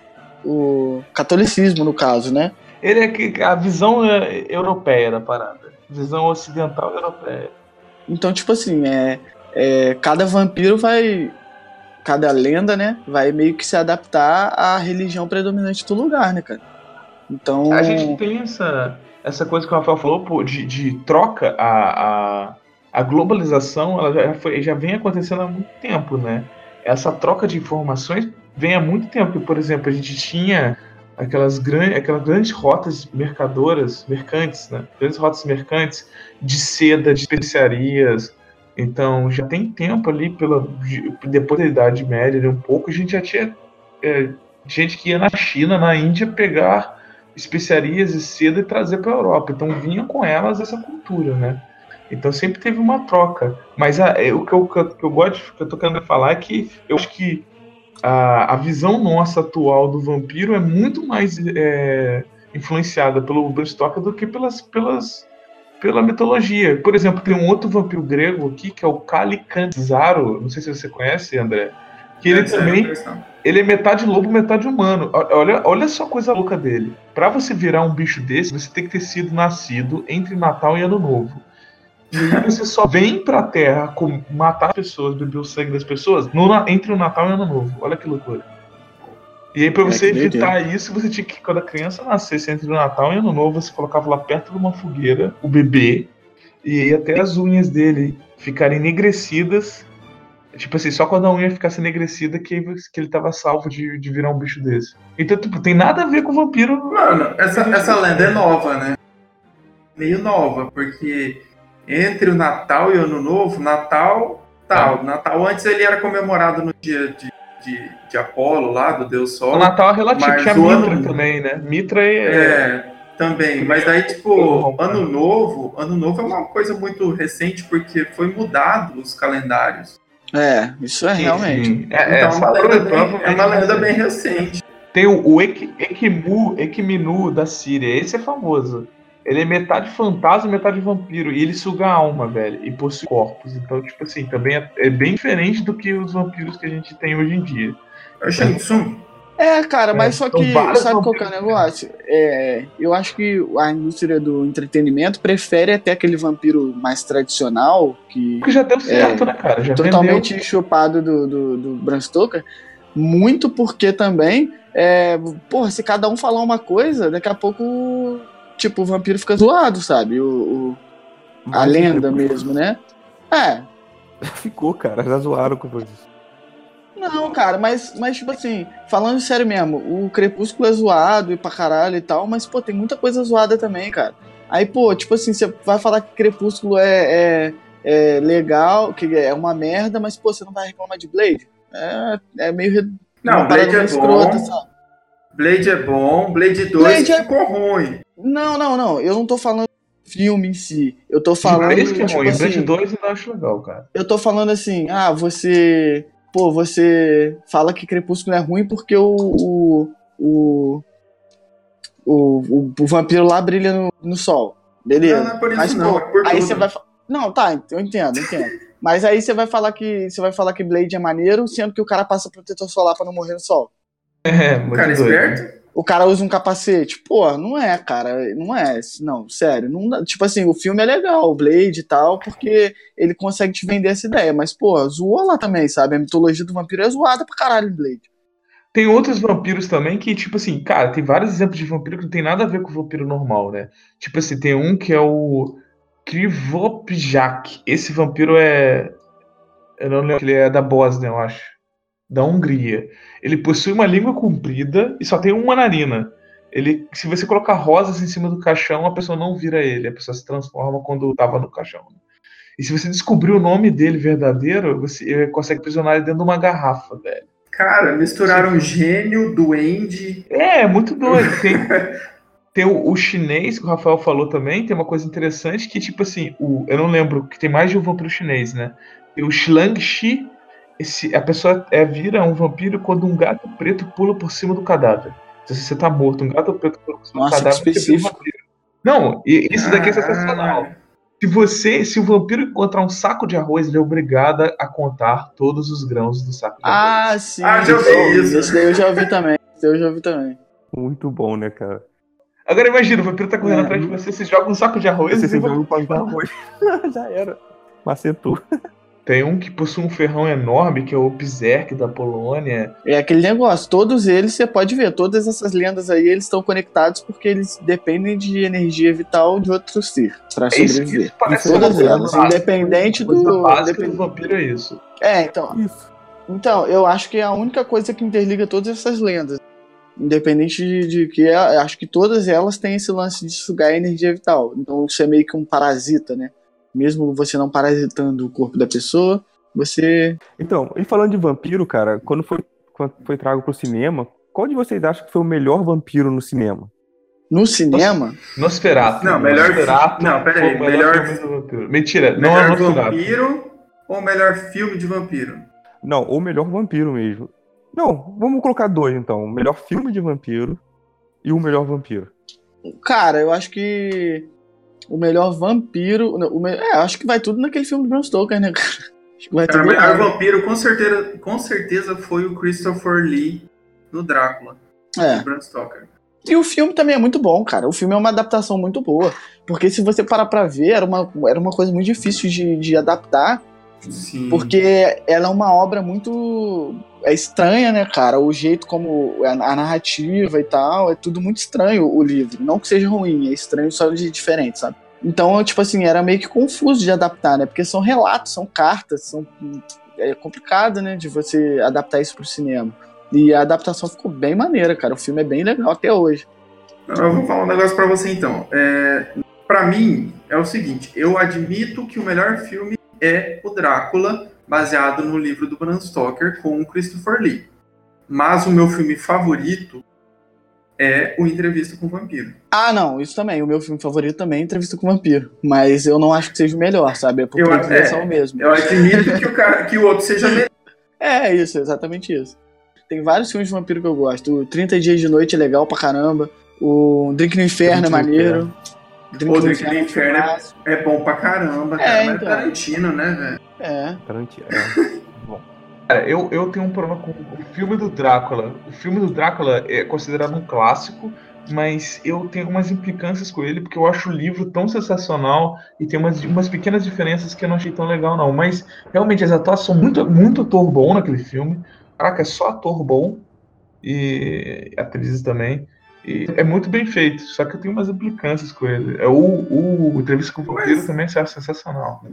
S3: o, o catolicismo, no caso, né?
S2: Ele é a visão é, europeia da parada. Visão ocidental europeia.
S3: Então, tipo assim, é, é, cada vampiro vai. Cada lenda, né? Vai meio que se adaptar à religião predominante do lugar, né, cara? Então.
S2: A gente tem essa, essa coisa que o Rafael falou, de, de troca, a, a, a globalização, ela já, foi, já vem acontecendo há muito tempo, né? Essa troca de informações vem há muito tempo. Por exemplo, a gente tinha aquelas, gran, aquelas grandes rotas mercadoras, mercantes, né? Grandes rotas mercantes de seda, de especiarias. Então, já tem tempo ali, pela, depois da Idade Média, um pouco, a gente já tinha é, gente que ia na China, na Índia, pegar especiarias e seda e trazer para a Europa. Então vinha com elas essa cultura, né? Então sempre teve uma troca. Mas a, é, o que eu, que eu gosto, que eu tô querendo falar é que eu acho que a, a visão nossa atual do vampiro é muito mais é, influenciada pelo Bram Stoker do que pelas, pelas, pela mitologia. Por exemplo, tem um outro vampiro grego aqui que é o Calicanzaro. Não sei se você conhece, André. Que ele também ele é metade lobo, metade humano. Olha, olha só a coisa louca dele. Para você virar um bicho desse, você tem que ter sido nascido entre Natal e Ano Novo. E aí você só vem pra Terra matar pessoas, beber o sangue das pessoas no, entre o Natal e o Ano Novo. Olha que loucura. E aí, pra é você é evitar isso, você tinha que, quando a criança nascesse entre o Natal e o Ano Novo, você colocava lá perto de uma fogueira o bebê, e aí até as unhas dele ficarem enegrecidas Tipo assim, só quando a unha ficasse enegrecida que, que ele tava salvo de, de virar um bicho desse. Então, tipo, tem nada a ver com o vampiro.
S1: Mano, essa, essa lenda é nova, né? Meio nova, porque entre o Natal e o Ano Novo, Natal, tal. Ah. Natal antes ele era comemorado no dia de, de, de Apolo, lá, do Deus Sol.
S2: O Natal é relativo, tinha Mitra ano... também, né? Mitra é.
S1: É, também. Mas daí, tipo, Ano Novo, Ano Novo é uma coisa muito recente, porque foi mudado os calendários.
S3: É, isso é realmente.
S1: É, então, é, uma lenda bem, é uma lenda bem recente.
S2: Tem o, o Ekimu, Ekiminu da Síria, esse é famoso. Ele é metade fantasma, metade vampiro. E ele suga a alma, velho. E possui corpos. Então, tipo assim, também é, é bem diferente do que os vampiros que a gente tem hoje em dia.
S1: É o Shang Tsung.
S3: É, cara, mas é, só que sabe qual que é o negócio? É, eu acho que a indústria do entretenimento prefere até aquele vampiro mais tradicional, que.
S2: Que já deu certo, é, né, cara? Já
S3: totalmente vendeu. chupado do, do, do Bram Stoker. Muito porque também, é, porra, se cada um falar uma coisa, daqui a pouco, tipo, o vampiro fica zoado, sabe? O, o a lenda mesmo, né? É. <laughs>
S4: Ficou, cara, já zoaram com isso.
S3: Não, cara, mas, mas tipo assim, falando sério mesmo, o Crepúsculo é zoado e pra caralho e tal, mas, pô, tem muita coisa zoada também, cara. Aí, pô, tipo assim, você vai falar que Crepúsculo é, é, é legal, que é uma merda, mas, pô, você não vai reclamar de Blade? É, é meio.
S1: Não, Blade é escrota, bom. Sabe? Blade é bom, Blade 2 Blade é... ficou ruim.
S3: Não, não, não. Eu não tô falando filme em si. Eu tô falando.
S2: Blade que é tipo ruim, assim, Blade 2 eu não acho legal, cara.
S3: Eu tô falando assim, ah, você pô, você fala que Crepúsculo é ruim porque o, o, o, o, o vampiro lá brilha no, no sol. Beleza. Não,
S1: não é por isso Mas, não, pô, é por
S3: aí você vai Não, tá, eu entendo, eu entendo. Mas aí você vai falar que você vai falar que Blade é maneiro, sendo que o cara passa protetor solar para não morrer no sol. <laughs>
S2: É, muito
S1: cara doido. esperto
S3: o cara usa um capacete. Pô, não é, cara. Não é. Não, sério. Não. Tipo assim, o filme é legal, o Blade e tal, porque ele consegue te vender essa ideia. Mas, pô, zoou lá também, sabe? A mitologia do vampiro é zoada pra caralho Blade.
S2: Tem outros vampiros também que, tipo assim, cara, tem vários exemplos de vampiro que não tem nada a ver com o vampiro normal, né? Tipo assim, tem um que é o Krivopjak. Esse vampiro é. Eu não lembro, ele é da Bósnia, eu acho. Da Hungria. Ele possui uma língua comprida e só tem uma narina. Ele, se você colocar rosas em cima do caixão, a pessoa não vira ele, a pessoa se transforma quando estava no caixão. E se você descobrir o nome dele verdadeiro, você consegue aprisionar ele dentro de uma garrafa, velho.
S1: Cara, misturaram gênio, duende.
S2: É, é muito doido. Tem, <laughs> tem o, o, chinês que o Rafael falou também, tem uma coisa interessante que, tipo assim, o, eu não lembro, que tem mais de um vampiro chinês, né? Tem o Shi esse, a pessoa é, vira um vampiro quando um gato preto pula por cima do cadáver. Se você tá morto, um gato preto
S3: Nossa, cadáver, específico.
S2: Não, isso daqui é sensacional. Se você, se o vampiro encontrar um saco de arroz, ele é obrigado a contar todos os grãos do saco de
S3: ah,
S2: arroz.
S3: Sim. Ah, sim. Ah, já ouvi isso. Esse daí eu já ouvi também. Esse eu já ouvi também.
S4: Muito bom, né, cara?
S2: Agora imagina, o vampiro tá correndo é. atrás de você, você joga um saco de arroz
S4: você e você joga um saco de arroz. <laughs> já era. Macetou.
S2: Tem um que possui um ferrão enorme, que é o Berserk da Polônia.
S3: É aquele negócio, todos eles você pode ver, todas essas lendas aí, eles estão conectados porque eles dependem de energia vital de outro ser para é sobreviver. Isso todas elas, independente do,
S2: do vampiro é isso.
S3: É, então. Isso. Então, eu acho que é a única coisa que interliga todas essas lendas. Independente de, de que é, acho que todas elas têm esse lance de sugar energia vital. Então, isso é meio que um parasita, né? Mesmo você não parasitando o corpo da pessoa, você.
S4: Então, e falando de vampiro, cara, quando foi, quando foi trago pro cinema, qual de vocês acha que foi o melhor vampiro no cinema?
S3: No cinema?
S2: Nosferatu.
S1: Não, melhor. Nosferatu
S2: não,
S1: peraí.
S2: Melhor. melhor... Mentira, não é Nosferatu.
S1: vampiro ou melhor filme de vampiro?
S4: Não, o melhor vampiro mesmo. Não, vamos colocar dois então. O melhor filme de vampiro e o melhor vampiro.
S3: Cara, eu acho que o melhor vampiro. O me... É, acho que vai tudo naquele filme do Bram Stoker, né, cara?
S1: Acho que vai tudo o melhor vampiro, com certeza, com certeza, foi o Christopher Lee no Drácula.
S3: É. Do Bram Stoker. E o filme também é muito bom, cara. O filme é uma adaptação muito boa. Porque se você parar pra ver, era uma, era uma coisa muito difícil de, de adaptar.
S1: Sim.
S3: Porque ela é uma obra muito é estranha, né, cara? O jeito como a, narrativa e tal, é tudo muito estranho o livro. Não que seja ruim, é estranho só de diferente, sabe? Então, tipo assim, era meio que confuso de adaptar, né? Porque são relatos, são cartas, são é complicado, né, de você adaptar isso pro cinema. E a adaptação ficou bem maneira, cara. O filme é bem legal até hoje.
S1: Eu vou falar um negócio para você então. É, para mim é o seguinte, eu admito que o melhor filme é o Drácula, baseado no livro do Bram Stoker com o Christopher Lee. Mas o meu filme favorito é o Entrevista com o Vampiro.
S3: Ah, não, isso também. O meu filme favorito também é Entrevista com o Vampiro. Mas eu não acho que seja o melhor, sabe? É por predileção é, mesmo.
S1: Eu admito que o, cara, que o outro seja melhor. <laughs>
S3: É, isso, exatamente isso. Tem vários filmes de vampiro que eu gosto. O 30 Dias de Noite é legal pra caramba. O Drink no Inferno é Drink é maneiro.
S1: Drink, Drink no Inferno é, é, bom pra caramba, cara. É, Mas então. Tarantino, né, velho?
S3: É.
S4: Tarantino, é. <laughs> Bom.
S2: Cara, eu, eu tenho um problema com o filme do Drácula. O filme do Drácula é considerado um clássico, mas eu tenho algumas implicâncias com ele, porque eu acho o livro tão sensacional e tem umas, umas pequenas diferenças que eu não achei tão legal, não. Mas realmente as atuações são muito, muito ator bom naquele filme. Caraca, é só ator bom. E atrizes também. E é muito bem feito, só que eu tenho umas implicâncias com ele. É, o, o, o Entrevista com o Vampiro Mas... também é sensacional.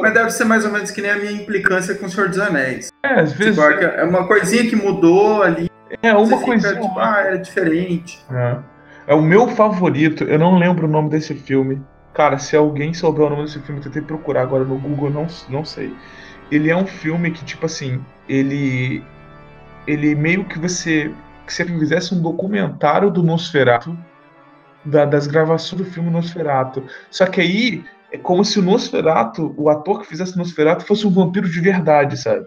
S1: Mas deve ser mais ou menos que nem a minha implicância com o Senhor dos Anéis.
S2: É, às vezes. Tipo,
S1: é uma coisinha que mudou ali.
S2: É, uma coisinha.
S1: Tipo, ah, é diferente.
S2: É. é o meu favorito, eu não lembro o nome desse filme. Cara, se alguém souber o nome desse filme, eu tentei procurar agora no Google, não, não sei. Ele é um filme que, tipo assim, ele. Ele meio que você. Que você fizesse um documentário do Nosferatu. Da, das gravações do filme Nosferatu. Só que aí é como se o Nosferatu, o ator que fizesse Nosferatu, fosse um vampiro de verdade, sabe?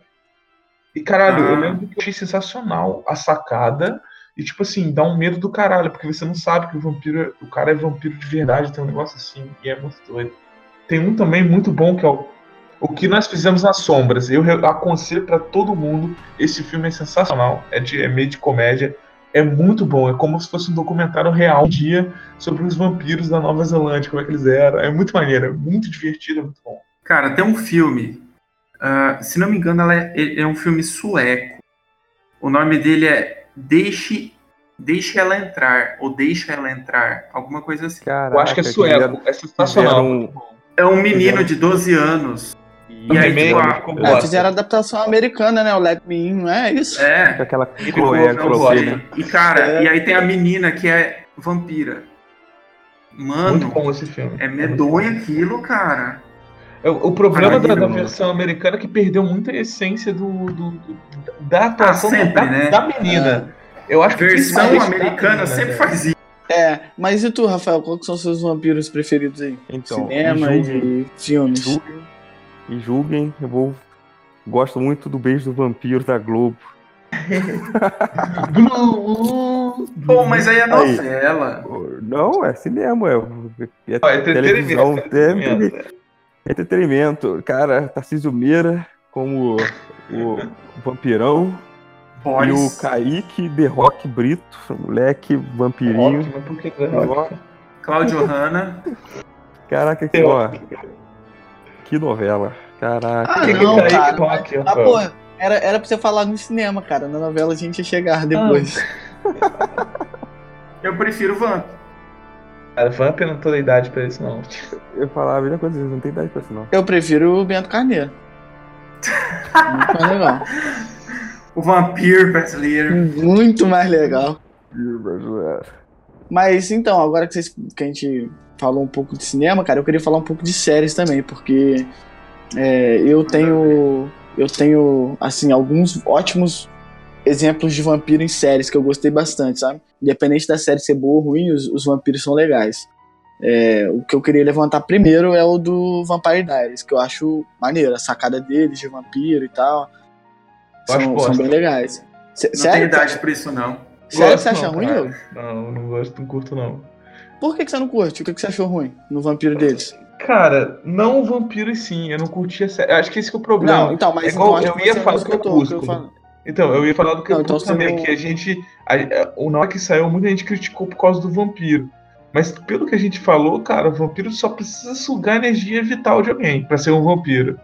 S2: E caralho, ah. eu lembro que eu achei sensacional a sacada. E tipo assim, dá um medo do caralho, porque você não sabe que o vampiro, o cara é vampiro de verdade, tem um negócio assim, e é muito doido. Tem um também muito bom que é o, o que nós fizemos nas sombras. Eu aconselho para todo mundo. Esse filme é sensacional, é, de, é meio de comédia é muito bom. É como se fosse um documentário real um dia sobre os vampiros da Nova Zelândia, como é que eles eram. É muito maneiro, é muito divertido, é muito bom.
S1: Cara, tem um filme, uh, se não me engano, é, é, um filme sueco. O nome dele é Deixe, Deixe Ela Entrar, ou Deixa Ela Entrar, alguma coisa assim.
S2: Caraca, Eu acho que é sueco, é sensacional. Um,
S1: é um menino de 12 anos
S3: e aí, tipo, a, é, fizeram a adaptação americana, né? O Let Me In, não é isso?
S1: É.
S4: Aquela Chloe,
S1: Chloe, né? E, cara, é. e aí tem a menina que é vampira. Mano,
S2: Muito bom esse filme.
S1: É medonho aquilo, cara.
S2: É, o, problema da, da, versão americana é que perdeu muita essência do, do, do da atuação ah, sempre, da,
S1: né?
S2: da, menina. É. Eu acho
S1: que versão americana menina, sempre faz isso.
S3: É, mas e tu, Rafael, quais são os seus vampiros preferidos aí?
S4: Então,
S3: Cinema e filmes.
S4: E julguem. Eu vou. Gosto muito do Beijo do Vampiro da Globo.
S1: Pô, mas aí é novela.
S4: Aí. Não, é cinema,
S2: é, é, é televisão,
S4: entretenimento. É entretenimento. Cara, Tarcísio Meira como o, vampirão. Boris. E o Kaique The Rock Brito, moleque vampirinho. Rock, mas por que The
S1: Rock? Cláudio Hanna.
S4: Caraca, que, ó, que novela. Caraca.
S3: Ah, não, cara. Rock, ah, pô, era, era pra você falar no cinema, cara. Na novela a gente ia chegar depois.
S1: Ah. Eu prefiro Vamp.
S2: Cara, Vamp não tô da idade pra isso, não.
S4: Eu falava a mesma coisa, não tem idade pra isso, não.
S3: Eu prefiro o Bento Carneiro. Muito mais legal.
S1: O vampiro brasileiro.
S3: Muito mais legal. Mas então, agora que, vocês, que a gente falou um pouco de cinema, cara, eu queria falar um pouco de séries também, porque é, eu tenho. Eu tenho, assim, alguns ótimos exemplos de vampiro em séries que eu gostei bastante, sabe? Independente da série ser boa ou ruim, os, os vampiros são legais. É, o que eu queria levantar primeiro é o do Vampire Diaries, que eu acho maneiro, a sacada deles de vampiro e tal. São, são, bem legais.
S1: C não sério? tem idade pra isso, não.
S3: Sério, você acha ruim, Diego?
S2: Não, não gosto, não curto, não.
S3: Por que, que você não curte? O que, que você achou ruim no vampiro deles?
S2: Cara, não o vampiro sim, eu não curti a série. Acho que esse que é o problema. Não,
S3: então, mas é igual,
S2: eu ia falar do Crepúsculo. Então, eu ia falar do Crepúsculo então, também, não... que a gente. O na que saiu, muita gente criticou por causa do vampiro. Mas pelo que a gente falou, cara, o vampiro só precisa sugar energia vital de alguém para ser um vampiro.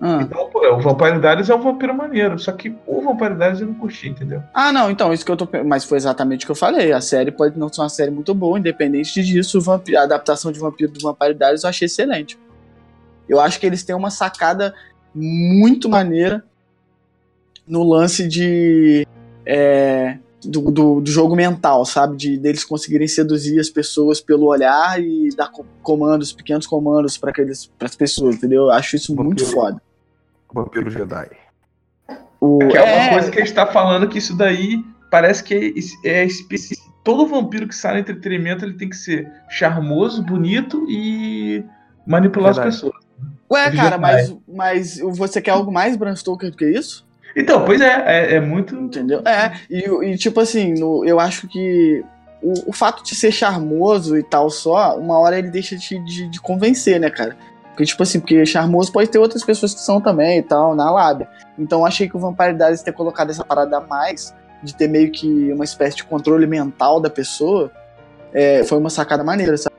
S2: Ah. Então, pô, o Vampire Diaries é um vampiro maneiro, só que o Vampire Diaries eu não curti, entendeu?
S3: Ah, não, então, isso que eu tô. Mas foi exatamente o que eu falei. A série pode não ser uma série muito boa, independente disso, a adaptação de vampiro do Vampire Diaries eu achei excelente. Eu acho que eles têm uma sacada muito maneira no lance de. É, do, do, do, jogo mental, sabe? De deles conseguirem seduzir as pessoas pelo olhar e dar comandos, pequenos comandos para as pessoas, entendeu? Eu acho isso muito foda.
S4: Vampiro Jedi.
S2: O, é, é uma é. coisa que a gente tá falando que isso daí parece que é, é específico. Todo vampiro que sai no entretenimento ele tem que ser charmoso, bonito e manipular Verdade. as pessoas.
S3: Ué, cara, mas, mas você quer algo mais Bram Stoker do que isso?
S2: Então, pois é, é, é muito.
S3: Entendeu? É, e, e tipo assim, no, eu acho que o, o, fato de ser charmoso e tal só, uma hora ele deixa de, de, de, convencer, né, cara? Porque, tipo assim, porque charmoso pode ter outras pessoas que são também e tal, na lábia. Então achei que o Vampire Diaries ter colocado essa parada a mais, de ter meio que uma espécie de controle mental da pessoa, é, foi uma sacada maneira, sabe?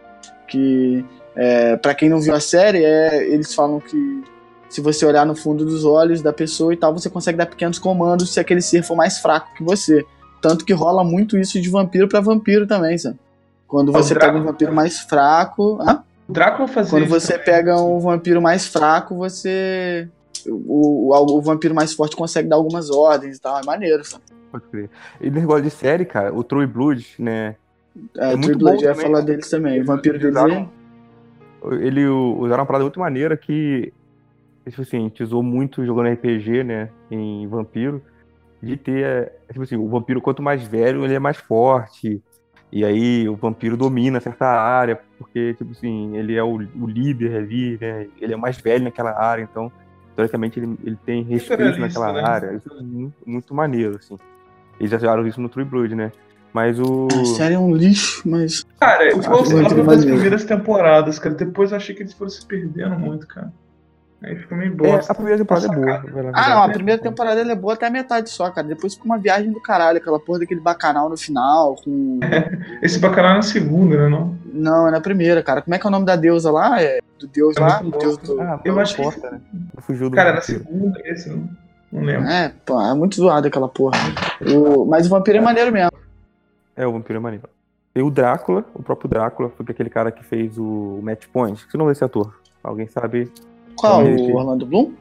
S3: Que, é, para quem não viu a série, é, eles falam que se você olhar no fundo dos olhos da pessoa e tal, você consegue dar pequenos comandos se aquele ser for mais fraco que você. Tanto que rola muito isso de vampiro para vampiro também, sabe? Quando você pega um vampiro mais fraco. Ah?
S2: O Drácula fazia
S3: Quando você também. pega um vampiro mais fraco, você. O, o, o, vampiro mais forte consegue dar algumas ordens e tal. É maneiro, sabe?
S4: Pode crer. E no negócio de série, cara, o True Blood, né?
S3: É, é o True Blood, ia falar deles também. O vampiro deles.
S4: Ele usaram uma parada muito maneira que tipo assim, a gente usou muito jogando RPG, né, em vampiro, de ter, é, tipo assim, o vampiro quanto mais velho, ele é mais forte, e aí o vampiro domina certa área, porque, tipo assim, ele é o, o líder ali, né, ele é mais velho naquela área, então, teoricamente, ele, ele tem respeito naquela né? área, isso é muito, muito maneiro, assim. Eles já jogaram isso no True Blood, né, mas o.
S3: A série é um lixo, mas.
S2: Cara, eu gostava das primeiras temporadas, cara. Depois eu achei que eles foram se perdendo muito, cara. Aí fica meio bosta.
S4: É, a primeira temporada é boa.
S3: Ah, não, a primeira temporada é boa até a metade só, cara. Depois fica uma viagem do caralho, aquela porra daquele bacanal no final. Com... <laughs>
S2: Esse bacanal é na segunda, né? Não?
S3: não, é na primeira, cara. Como é que é o nome da deusa lá? É do deus é lá? Do deus do...
S2: Ah, eu acho porta, que... né? Fugiu do cara, é na segunda, esse não, não lembro.
S3: É, pô, é muito zoado aquela porra. O... Mas o vampiro é maneiro mesmo.
S4: É, o vampiro é maneiro. E o Drácula, o próprio Drácula, foi aquele cara que fez o Match Point. Que não é esse ator? Alguém sabe?
S3: Qual? O Orlando Bloom?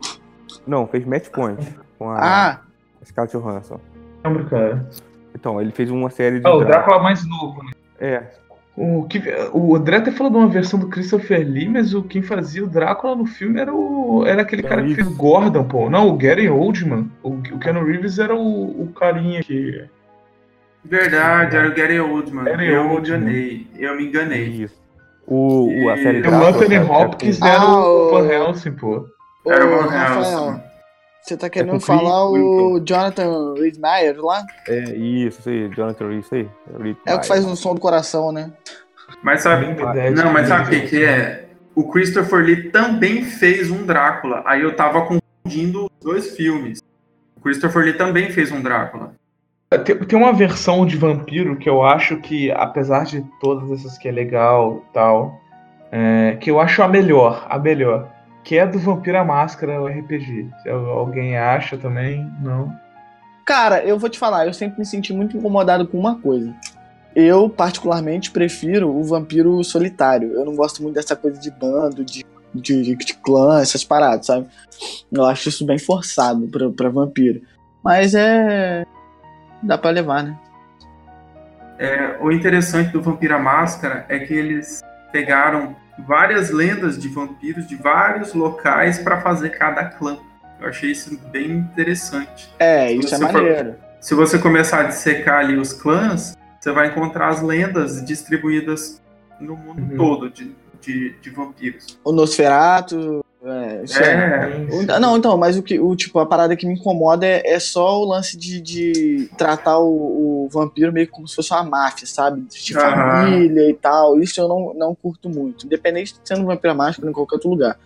S4: Não, fez Match Point com a
S3: ah.
S4: Scarlett Johansson.
S2: Lembro, cara.
S4: Então, ele fez uma série de.
S2: Ah, o Drácula mais novo, né?
S4: É.
S2: O, que, o André até falou de uma versão do Christopher Lee, mas o quem fazia o Drácula no filme era o era aquele cara que fez Gordon, pô. Não, o Gary Oldman. O, o Keanu Reeves era o, o carinha que.
S1: Verdade, era o Gary Oldman. Gary eu Oldman. me enganei. Eu me enganei. Isso.
S4: O, o, a série
S2: O Anthony Hopkins era ah, o Van Helsing, pô.
S1: Era o Van Helsing.
S3: Você tá querendo é falar o Jonathan Reed Meyer lá?
S4: É, isso, isso aí, Jonathan Reed, isso aí.
S3: Reed é o que faz o som do coração, né?
S1: Mas sabe, não, mas sabe o que, que é? O Christopher Lee também fez um Drácula. Aí eu tava confundindo os dois filmes. O Christopher Lee também fez um Drácula.
S2: Tem, tem uma versão de vampiro que eu acho que, apesar de todas essas que é legal tal, é, que eu acho a melhor, a melhor que é do Vampiro à Máscara, o RPG. Se alguém acha também, não.
S3: Cara, eu vou te falar, eu sempre me senti muito incomodado com uma coisa. Eu, particularmente, prefiro o vampiro solitário. Eu não gosto muito dessa coisa de bando, de, de, de clã, essas paradas, sabe? Eu acho isso bem forçado pra, pra vampiro. Mas é. Dá pra levar, né?
S1: É, o interessante do Vampiro à Máscara é que eles pegaram várias lendas de vampiros de vários locais para fazer cada clã. Eu achei isso bem interessante.
S3: É, se isso é maneiro. For,
S1: se você começar a dissecar ali os clãs, você vai encontrar as lendas distribuídas no mundo uhum. todo de, de, de, vampiros.
S3: O Nosferatu, é, é. é. Não, então, mas o que o tipo a parada que me incomoda é, é só o lance de, de tratar o, o, vampiro meio como se fosse uma máfia, sabe? De uhum. família e tal. Isso eu não, não curto muito. Independente de sendo um vampiro mágico em qualquer outro lugar.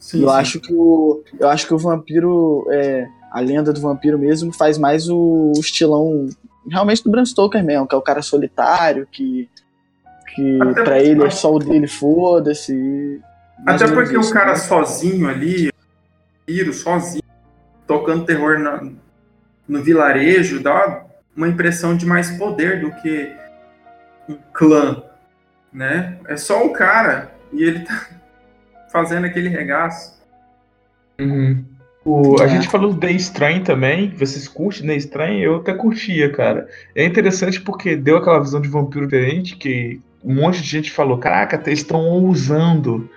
S3: Sim, eu sim. acho que o eu acho que o vampiro é, a lenda do vampiro mesmo faz mais o, o estilão realmente do Bram Stoker mesmo, que é o cara solitário que que para ele é só o dele foda-se
S1: até porque um cara né? sozinho ali, Piro, sozinho, tocando terror na, no vilarejo, dá uma impressão de mais poder do que um clã, né? É só um cara e ele tá <laughs> fazendo aquele regaço.
S2: Uhum. O, a é. gente falou do The Estranho também. Vocês curtem The Estranho? Eu até curtia, cara. É interessante porque deu aquela visão de vampiro diferente que um monte de gente falou: caraca, eles estão ousando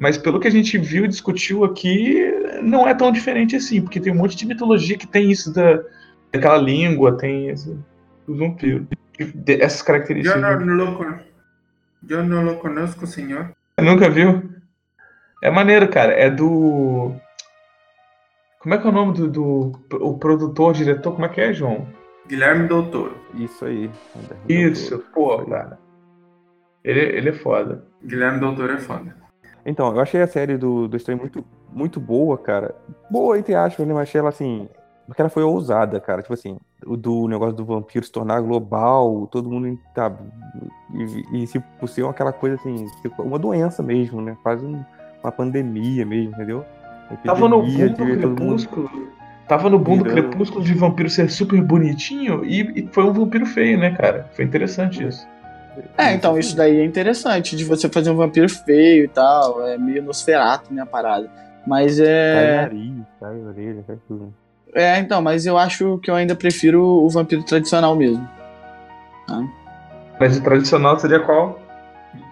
S2: mas pelo que a gente viu e discutiu aqui, não é tão diferente assim, porque tem um monte de mitologia que tem isso da, daquela língua, tem esse, o vampiro. Essas características.
S1: Eu não, lo, eu não lo conosco, senhor.
S2: Nunca viu? É maneiro, cara. É do. Como é que é o nome do, do o produtor, diretor? Como é que é, João?
S1: Guilherme Doutor.
S4: Isso aí.
S2: Isso, pô, cara. Ele, ele é foda.
S1: Guilherme Doutor é foda.
S4: Então, eu achei a série do, do Estranho muito, muito boa, cara. Boa, entre aspas, né? Mas achei ela assim. Porque ela foi ousada, cara. Tipo assim, o do negócio do vampiro se tornar global, todo mundo tá. E, e se possível, aquela coisa assim, tipo, uma doença mesmo, né? Quase um, uma pandemia mesmo, entendeu?
S2: Tava no boom do crepúsculo. Tava no boom do crepúsculo de vampiro ser super bonitinho e, e foi um vampiro feio, né, cara? Foi interessante isso.
S3: É, então isso daí é interessante, de você fazer um vampiro feio e tal, é meio Nosferatu, né, a parada. Mas é... Cai nariz, cai orelha, cai tudo. É, então, mas eu acho que eu ainda prefiro o vampiro tradicional mesmo.
S2: Tá? Mas o tradicional seria qual?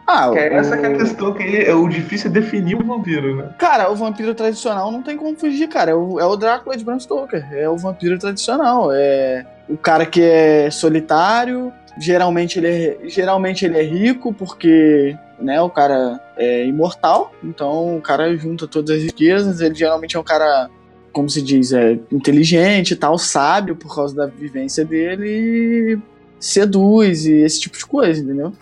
S2: Ah, que é essa o... que é a questão, que é o difícil é definir o vampiro, né?
S3: Cara, o vampiro tradicional não tem como fugir, cara. É o, é o Drácula de Bram Stoker. É o vampiro tradicional. É o cara que é solitário, Geralmente ele é, geralmente ele é rico porque né, o cara é imortal, então o cara junta todas as riquezas, ele geralmente é um cara, como se diz, é inteligente e tal, sábio por causa da vivência dele e seduz e esse tipo de coisa, entendeu?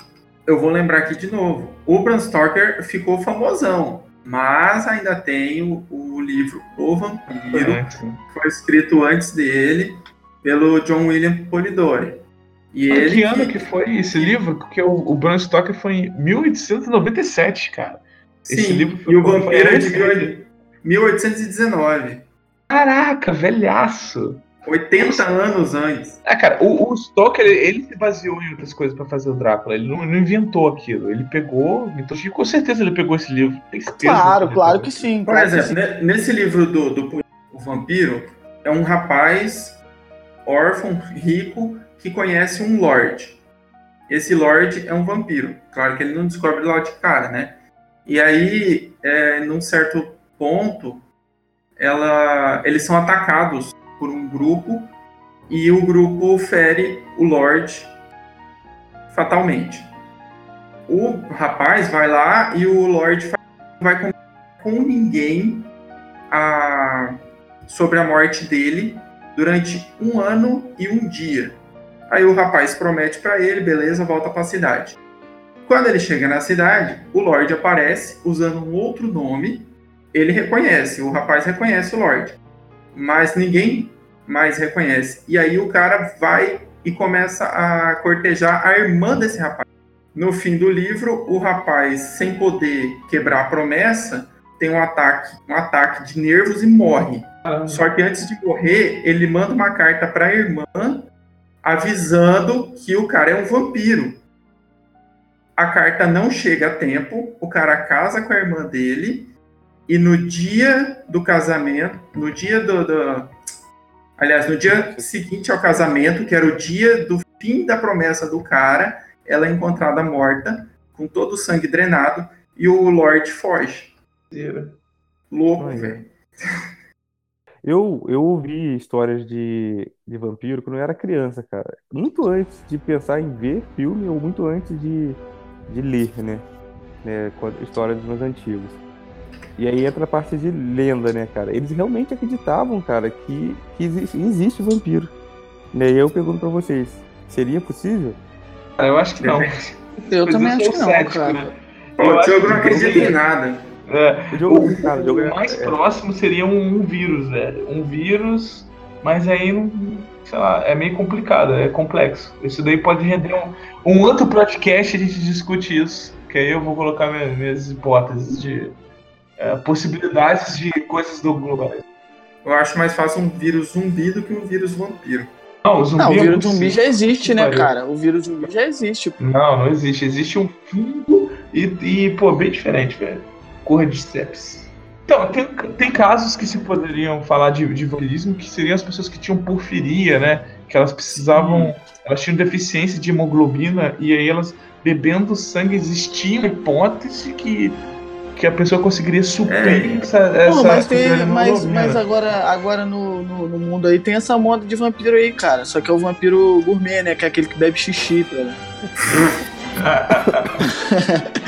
S1: Eu vou lembrar aqui de novo. O Bram Stoker ficou famosão, mas ainda tem o, o livro O Vampiro, é, que foi escrito antes dele pelo John William Polidori.
S2: E ele que ano que foi esse livro? Porque o, o Bram Stoker foi em 1897, cara.
S1: Sim, esse livro foi, e o Vampiro é de 1819.
S2: Caraca, velhaço.
S1: 80 anos antes.
S2: É, cara, o, o Stoker, ele, ele, se baseou em outras coisas para fazer o Drácula. Ele não, não, inventou aquilo. Ele pegou, então, com certeza ele pegou esse livro.
S3: Claro, claro que sim.
S1: Por
S3: claro
S1: exemplo, sim. nesse livro do, do o Vampiro, é um rapaz órfão, rico, que conhece um Lorde. Esse Lorde é um vampiro. Claro que ele não descobre lá de cara, né? E aí, é, num certo ponto, ela, eles são atacados por um grupo e o grupo fere o Lorde fatalmente. O rapaz vai lá e o Lorde vai com, com ninguém a sobre a morte dele durante um ano e um dia. Aí o rapaz promete para ele, beleza, volta para a cidade. Quando ele chega na cidade, o Lorde aparece usando um outro nome. Ele reconhece, o rapaz reconhece o Lorde, mas ninguém mais reconhece. E aí o cara vai e começa a cortejar a irmã desse rapaz. No fim do livro, o rapaz, sem poder quebrar a promessa, tem um ataque, um ataque de nervos e morre. Só que antes de morrer, ele manda uma carta para a irmã avisando que o cara é um vampiro. A carta não chega a tempo, o cara casa com a irmã dele e no dia do casamento, no dia do, do aliás, no dia seguinte ao casamento, que era o dia do fim da promessa do cara, ela é encontrada morta, com todo o sangue drenado, e o Lord foge. Louco, velho.
S4: Eu, eu ouvi histórias de, de vampiro quando eu era criança, cara. Muito antes de pensar em ver filme ou muito antes de, de ler, né? né histórias mais antigos. E aí entra a parte de lenda, né, cara? Eles realmente acreditavam, cara, que, que existe, existe vampiro. Né? E eu pergunto pra vocês, seria possível?
S2: Eu acho que não.
S3: Eu também acho que não, cético, cara. Né?
S1: O Diogo não acredita em nada.
S2: É, o, jogo, o, cara, o, jogo o é- mais é, próximo seria um, um, vírus, velho. Um vírus, mas aí não. Sei lá, é meio complicado, é complexo. Isso daí pode render um, um outro podcast a gente discute isso. Que aí eu vou colocar minhas, minhas hipóteses de é, possibilidades de coisas do global.
S1: Eu acho mais fácil um vírus zumbi do que um vírus vampiro.
S3: Não, o, zumbi não, o é vírus zumbi já existe, né, cara? O vírus zumbi já existe. Pô.
S2: Não, não existe. Existe um fungo e, e pô, bem diferente, velho. Cordyceps. Então, tem, tem casos que se poderiam falar de, de vampirismo que seriam as pessoas que tinham porfiria, né? Que elas precisavam. Sim. Elas tinham deficiência de hemoglobina e aí elas bebendo sangue existia uma hipótese que que a pessoa conseguiria suprir é. essa, essa
S3: mas, tem, mas, mas agora, agora no, no, no, mundo aí tem essa moda de vampiro aí, cara. Só que é o vampiro gourmet, né? Que é aquele que bebe xixi, cara. <laughs>